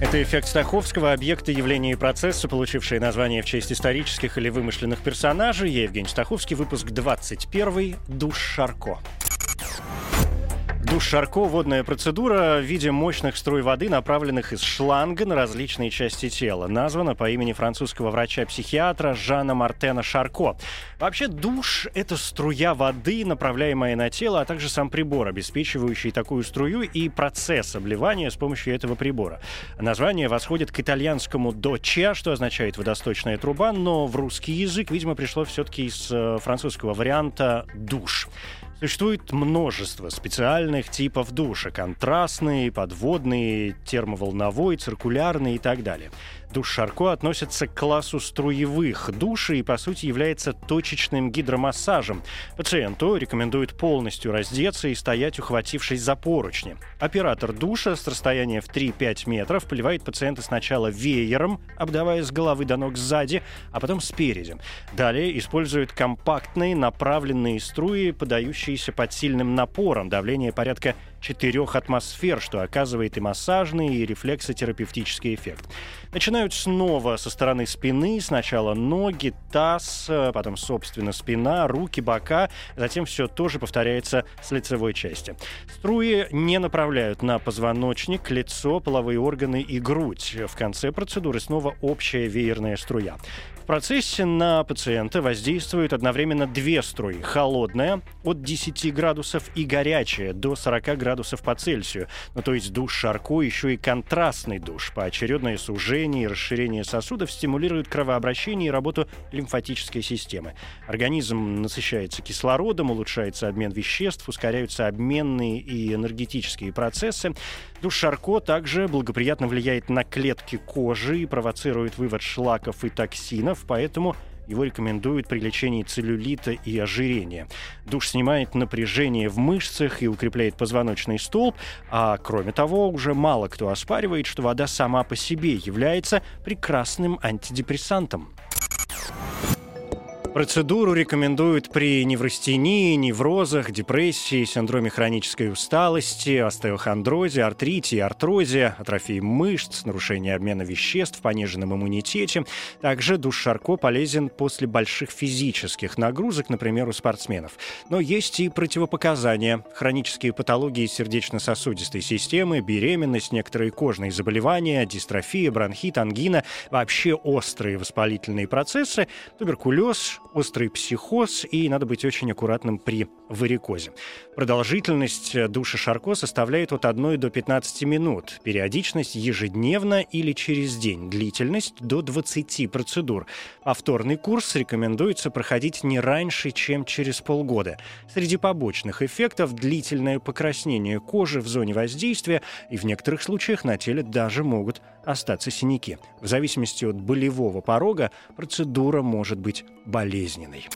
Это эффект Стаховского, объекты явления и процесса, получившие название в честь исторических или вымышленных персонажей. Я Евгений Стаховский, выпуск 21 «Душ Шарко». Душ Шарко – водная процедура в виде мощных струй воды, направленных из шланга на различные части тела. Названа по имени французского врача-психиатра Жана Мартена Шарко. Вообще, душ – это струя воды, направляемая на тело, а также сам прибор, обеспечивающий такую струю и процесс обливания с помощью этого прибора. Название восходит к итальянскому «доче», что означает «водосточная труба», но в русский язык, видимо, пришло все-таки из э, французского варианта «душ». Существует множество специальных типов душа. Контрастные, подводные, термоволновой, циркулярный и так далее. Душ Шарко относится к классу струевых душей и, по сути, является точечным гидромассажем. Пациенту рекомендуют полностью раздеться и стоять, ухватившись за поручни. Оператор душа с расстояния в 3-5 метров поливает пациента сначала веером, обдавая с головы до ног сзади, а потом спереди. Далее использует компактные направленные струи, подающиеся под сильным напором, давление порядка 4 атмосфер, что оказывает и массажный, и рефлексотерапевтический эффект. Начинают снова со стороны спины, сначала ноги, таз, потом, собственно, спина, руки, бока, затем все тоже повторяется с лицевой части. Струи не направляют на позвоночник, лицо, половые органы и грудь. В конце процедуры снова общая веерная струя процессе на пациента воздействуют одновременно две струи. Холодная от 10 градусов и горячая до 40 градусов по Цельсию. Ну, то есть душ Шарко еще и контрастный душ. Поочередное сужение и расширение сосудов стимулирует кровообращение и работу лимфатической системы. Организм насыщается кислородом, улучшается обмен веществ, ускоряются обменные и энергетические процессы. Душ Шарко также благоприятно влияет на клетки кожи и провоцирует вывод шлаков и токсинов, поэтому его рекомендуют при лечении целлюлита и ожирения. Душ снимает напряжение в мышцах и укрепляет позвоночный столб, а кроме того, уже мало кто оспаривает, что вода сама по себе является прекрасным антидепрессантом. Процедуру рекомендуют при неврастении, неврозах, депрессии, синдроме хронической усталости, остеохондрозе, артрите, артрозе, атрофии мышц, нарушении обмена веществ, пониженном иммунитете. Также душ Шарко полезен после больших физических нагрузок, например, у спортсменов. Но есть и противопоказания. Хронические патологии сердечно-сосудистой системы, беременность, некоторые кожные заболевания, дистрофия, бронхит, ангина, вообще острые воспалительные процессы, туберкулез, острый психоз, и надо быть очень аккуратным при варикозе. Продолжительность души Шарко составляет от 1 до 15 минут. Периодичность ежедневно или через день. Длительность до 20 процедур. Повторный курс рекомендуется проходить не раньше, чем через полгода. Среди побочных эффектов длительное покраснение кожи в зоне воздействия и в некоторых случаях на теле даже могут остаться синяки. В зависимости от болевого порога процедура может быть болезненной.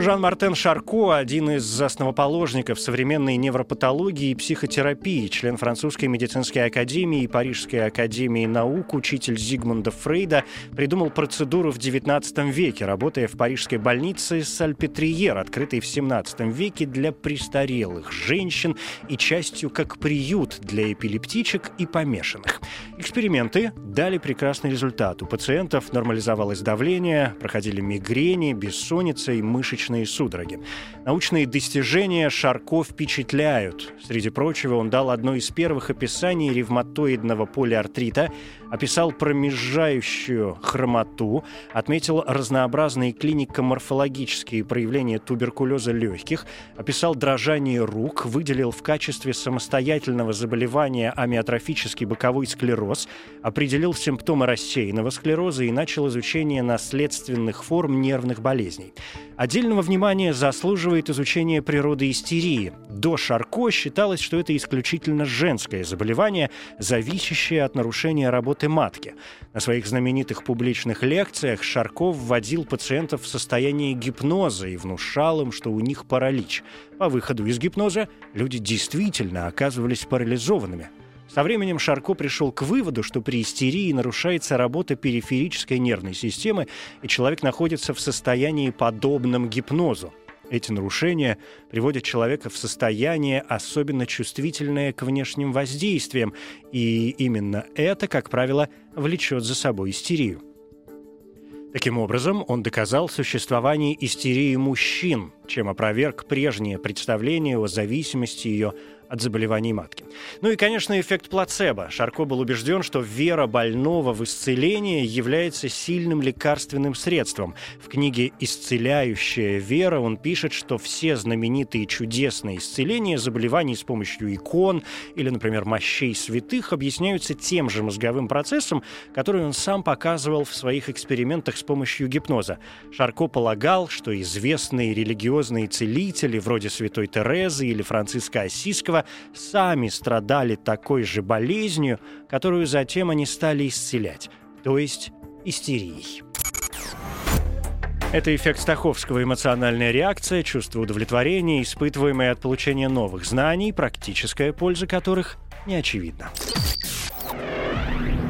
Жан-Мартен Шарко – один из основоположников современной невропатологии и психотерапии, член Французской медицинской академии и Парижской академии наук, учитель Зигмунда Фрейда, придумал процедуру в XIX веке, работая в парижской больнице Сальпетриер, открытой в XVII веке для престарелых женщин и частью как приют для эпилептичек и помешанных. Эксперименты дали прекрасный результат. У пациентов нормализовалось давление, проходили мигрени, бессонница и мышечные мышечные судороги. Научные достижения Шарко впечатляют. Среди прочего, он дал одно из первых описаний ревматоидного полиартрита, описал промежающую хромоту, отметил разнообразные клинико-морфологические проявления туберкулеза легких, описал дрожание рук, выделил в качестве самостоятельного заболевания амиотрофический боковой склероз, определил симптомы рассеянного склероза и начал изучение наследственных форм нервных болезней. Отдельного внимания заслуживает изучение природы истерии. До Шарко считалось, что это исключительно женское заболевание, зависящее от нарушения работы матки. На своих знаменитых публичных лекциях Шарко вводил пациентов в состояние гипноза и внушал им, что у них паралич. По выходу из гипноза люди действительно оказывались парализованными – со временем Шарко пришел к выводу, что при истерии нарушается работа периферической нервной системы, и человек находится в состоянии подобном гипнозу. Эти нарушения приводят человека в состояние, особенно чувствительное к внешним воздействиям, и именно это, как правило, влечет за собой истерию. Таким образом, он доказал существование истерии мужчин, чем опроверг прежнее представление о зависимости ее от заболеваний матки. Ну и, конечно, эффект плацебо. Шарко был убежден, что вера больного в исцеление является сильным лекарственным средством. В книге «Исцеляющая вера» он пишет, что все знаменитые чудесные исцеления заболеваний с помощью икон или, например, мощей святых объясняются тем же мозговым процессом, который он сам показывал в своих экспериментах с помощью гипноза. Шарко полагал, что известные религиозные целители вроде святой Терезы или Франциска Осиского сами страдали такой же болезнью, которую затем они стали исцелять, то есть истерией. Это эффект Стаховского эмоциональная реакция, чувство удовлетворения, испытываемое от получения новых знаний, практическая польза которых не очевидна.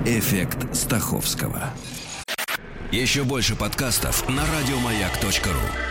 Эффект Стаховского. Еще больше подкастов на радиомаяк.ру.